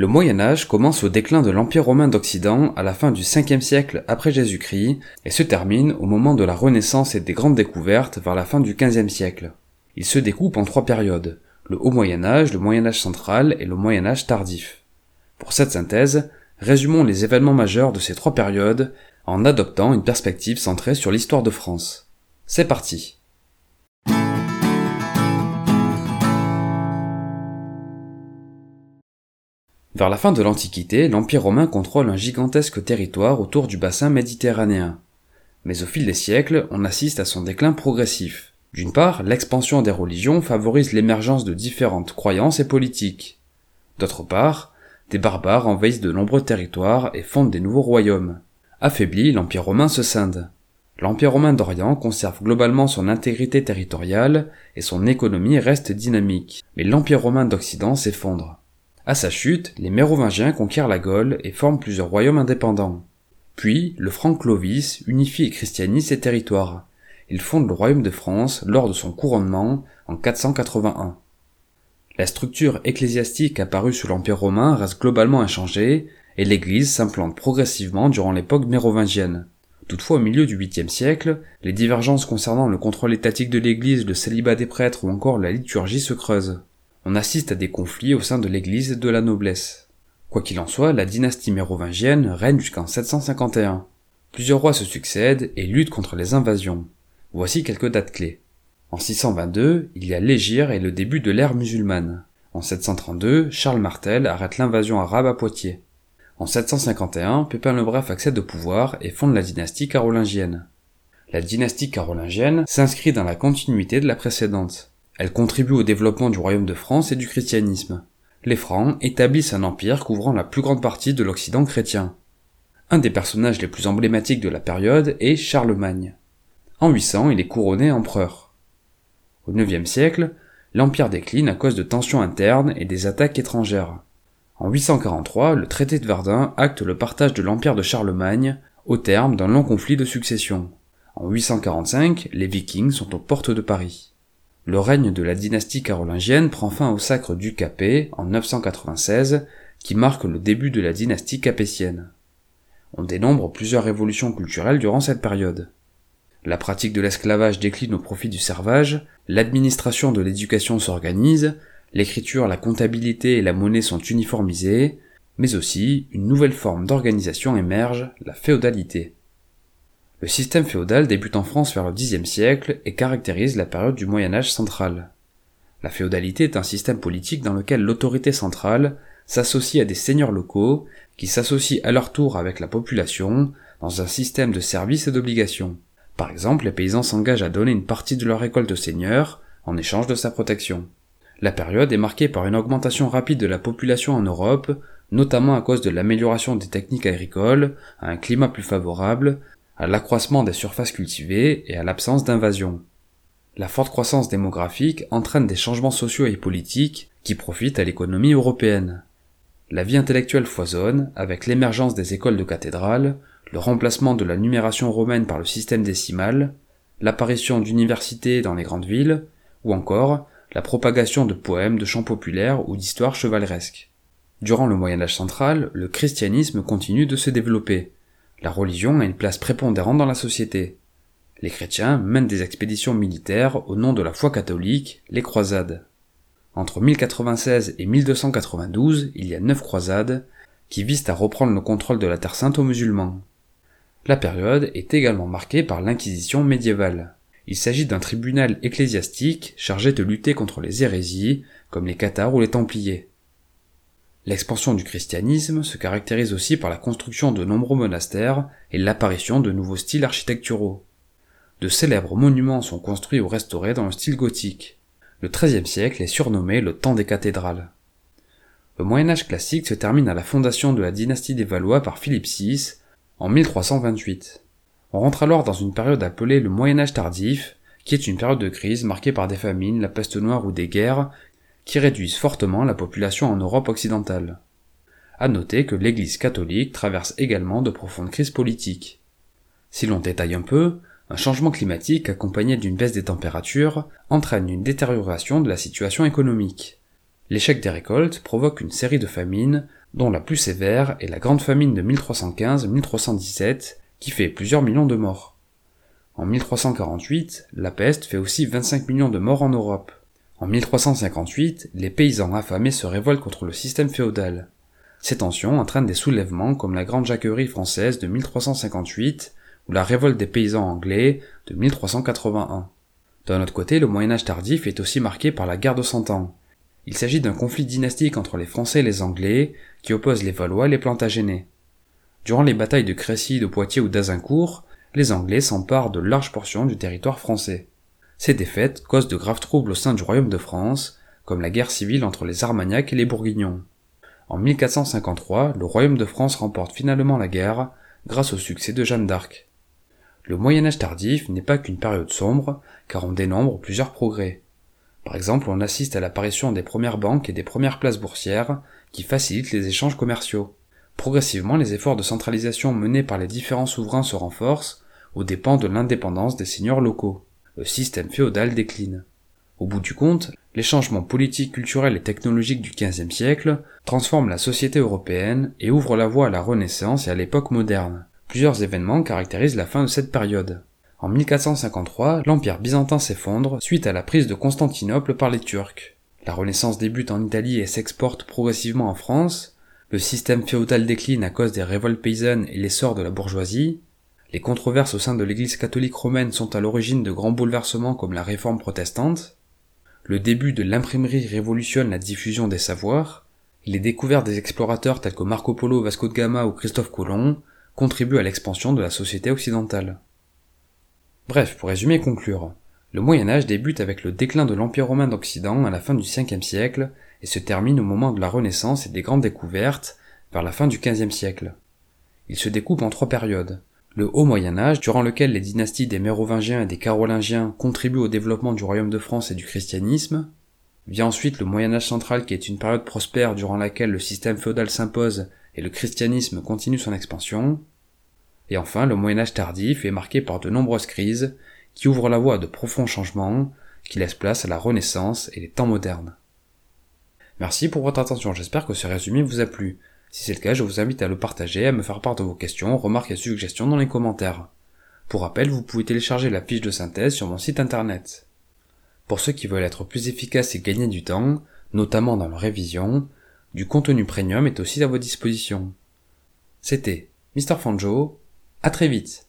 Le Moyen Âge commence au déclin de l'Empire romain d'Occident à la fin du 5e siècle après Jésus-Christ et se termine au moment de la Renaissance et des grandes découvertes vers la fin du 15e siècle. Il se découpe en trois périodes, le Haut Moyen Âge, le Moyen Âge central et le Moyen Âge tardif. Pour cette synthèse, résumons les événements majeurs de ces trois périodes en adoptant une perspective centrée sur l'histoire de France. C'est parti Vers la fin de l'Antiquité, l'Empire romain contrôle un gigantesque territoire autour du bassin méditerranéen. Mais au fil des siècles, on assiste à son déclin progressif. D'une part, l'expansion des religions favorise l'émergence de différentes croyances et politiques. D'autre part, des barbares envahissent de nombreux territoires et fondent des nouveaux royaumes. Affaibli, l'Empire romain se scinde. L'Empire romain d'Orient conserve globalement son intégrité territoriale et son économie reste dynamique, mais l'Empire romain d'Occident s'effondre. À sa chute, les Mérovingiens conquièrent la Gaule et forment plusieurs royaumes indépendants. Puis, le franc Clovis unifie et christianise ses territoires. Il fonde le royaume de France lors de son couronnement en 481. La structure ecclésiastique apparue sous l'Empire romain reste globalement inchangée et l'Église s'implante progressivement durant l'époque mérovingienne. Toutefois, au milieu du 8e siècle, les divergences concernant le contrôle étatique de l'Église, le célibat des prêtres ou encore la liturgie se creusent on assiste à des conflits au sein de l'église et de la noblesse. Quoi qu'il en soit, la dynastie mérovingienne règne jusqu'en 751. Plusieurs rois se succèdent et luttent contre les invasions. Voici quelques dates clés. En 622, il y a l'Égir et le début de l'ère musulmane. En 732, Charles Martel arrête l'invasion arabe à Poitiers. En 751, Pépin le Bref accède au pouvoir et fonde la dynastie carolingienne. La dynastie carolingienne s'inscrit dans la continuité de la précédente. Elle contribue au développement du royaume de France et du christianisme. Les Francs établissent un empire couvrant la plus grande partie de l'Occident chrétien. Un des personnages les plus emblématiques de la période est Charlemagne. En 800, il est couronné empereur. Au IXe siècle, l'empire décline à cause de tensions internes et des attaques étrangères. En 843, le traité de Verdun acte le partage de l'empire de Charlemagne au terme d'un long conflit de succession. En 845, les Vikings sont aux portes de Paris. Le règne de la dynastie carolingienne prend fin au sacre du Capet en 996, qui marque le début de la dynastie capétienne. On dénombre plusieurs révolutions culturelles durant cette période. La pratique de l'esclavage décline au profit du servage, l'administration de l'éducation s'organise, l'écriture, la comptabilité et la monnaie sont uniformisées, mais aussi une nouvelle forme d'organisation émerge, la féodalité. Le système féodal débute en France vers le Xe siècle et caractérise la période du Moyen Âge central. La féodalité est un système politique dans lequel l'autorité centrale s'associe à des seigneurs locaux qui s'associent à leur tour avec la population dans un système de services et d'obligations. Par exemple, les paysans s'engagent à donner une partie de leur récolte au seigneur en échange de sa protection. La période est marquée par une augmentation rapide de la population en Europe, notamment à cause de l'amélioration des techniques agricoles, un climat plus favorable, à l'accroissement des surfaces cultivées et à l'absence d'invasion. La forte croissance démographique entraîne des changements sociaux et politiques qui profitent à l'économie européenne. La vie intellectuelle foisonne avec l'émergence des écoles de cathédrales, le remplacement de la numération romaine par le système décimal, l'apparition d'universités dans les grandes villes, ou encore la propagation de poèmes, de chants populaires ou d'histoires chevaleresques. Durant le Moyen Âge central, le christianisme continue de se développer, la religion a une place prépondérante dans la société. Les chrétiens mènent des expéditions militaires au nom de la foi catholique, les croisades. Entre 1096 et 1292, il y a neuf croisades qui visent à reprendre le contrôle de la Terre Sainte aux musulmans. La période est également marquée par l'Inquisition médiévale. Il s'agit d'un tribunal ecclésiastique chargé de lutter contre les hérésies, comme les cathares ou les templiers. L'expansion du christianisme se caractérise aussi par la construction de nombreux monastères et l'apparition de nouveaux styles architecturaux. De célèbres monuments sont construits ou restaurés dans le style gothique. Le XIIIe siècle est surnommé le temps des cathédrales. Le Moyen Âge classique se termine à la fondation de la dynastie des Valois par Philippe VI en 1328. On rentre alors dans une période appelée le Moyen Âge tardif, qui est une période de crise marquée par des famines, la peste noire ou des guerres, qui réduisent fortement la population en Europe occidentale. À noter que l'Église catholique traverse également de profondes crises politiques. Si l'on détaille un peu, un changement climatique accompagné d'une baisse des températures entraîne une détérioration de la situation économique. L'échec des récoltes provoque une série de famines, dont la plus sévère est la grande famine de 1315-1317, qui fait plusieurs millions de morts. En 1348, la peste fait aussi 25 millions de morts en Europe. En 1358, les paysans affamés se révoltent contre le système féodal. Ces tensions entraînent des soulèvements comme la Grande Jacquerie française de 1358 ou la révolte des paysans anglais de 1381. D'un autre côté, le Moyen Âge tardif est aussi marqué par la guerre de Cent Ans. Il s'agit d'un conflit dynastique entre les Français et les Anglais qui oppose les Valois et les Plantagenets. Durant les batailles de Crécy, de Poitiers ou d'Azincourt, les Anglais s'emparent de larges portions du territoire français. Ces défaites causent de graves troubles au sein du royaume de France, comme la guerre civile entre les Armagnacs et les Bourguignons. En 1453, le royaume de France remporte finalement la guerre grâce au succès de Jeanne d'Arc. Le Moyen Âge tardif n'est pas qu'une période sombre, car on dénombre plusieurs progrès. Par exemple, on assiste à l'apparition des premières banques et des premières places boursières qui facilitent les échanges commerciaux. Progressivement, les efforts de centralisation menés par les différents souverains se renforcent aux dépens de l'indépendance des seigneurs locaux. Le système féodal décline. Au bout du compte, les changements politiques, culturels et technologiques du XVe siècle transforment la société européenne et ouvrent la voie à la Renaissance et à l'époque moderne. Plusieurs événements caractérisent la fin de cette période. En 1453, l'Empire byzantin s'effondre suite à la prise de Constantinople par les Turcs. La Renaissance débute en Italie et s'exporte progressivement en France. Le système féodal décline à cause des révoltes paysannes et l'essor de la bourgeoisie. Les controverses au sein de l'Église catholique romaine sont à l'origine de grands bouleversements comme la réforme protestante. Le début de l'imprimerie révolutionne la diffusion des savoirs. Les découvertes des explorateurs tels que Marco Polo, Vasco de Gama ou Christophe Colomb contribuent à l'expansion de la société occidentale. Bref, pour résumer et conclure, le Moyen Âge débute avec le déclin de l'Empire romain d'Occident à la fin du 5 siècle et se termine au moment de la Renaissance et des grandes découvertes vers la fin du 15 siècle. Il se découpe en trois périodes. Le Haut Moyen Âge, durant lequel les dynasties des Mérovingiens et des Carolingiens contribuent au développement du royaume de France et du christianisme. Vient ensuite le Moyen Âge central qui est une période prospère durant laquelle le système féodal s'impose et le christianisme continue son expansion. Et enfin, le Moyen Âge tardif est marqué par de nombreuses crises qui ouvrent la voie à de profonds changements, qui laissent place à la Renaissance et les temps modernes. Merci pour votre attention, j'espère que ce résumé vous a plu. Si c'est le cas, je vous invite à le partager, à me faire part de vos questions, remarques et suggestions dans les commentaires. Pour rappel, vous pouvez télécharger la fiche de synthèse sur mon site internet. Pour ceux qui veulent être plus efficaces et gagner du temps, notamment dans leur révision, du contenu premium est aussi à votre disposition. C'était Mr. Fanjo à très vite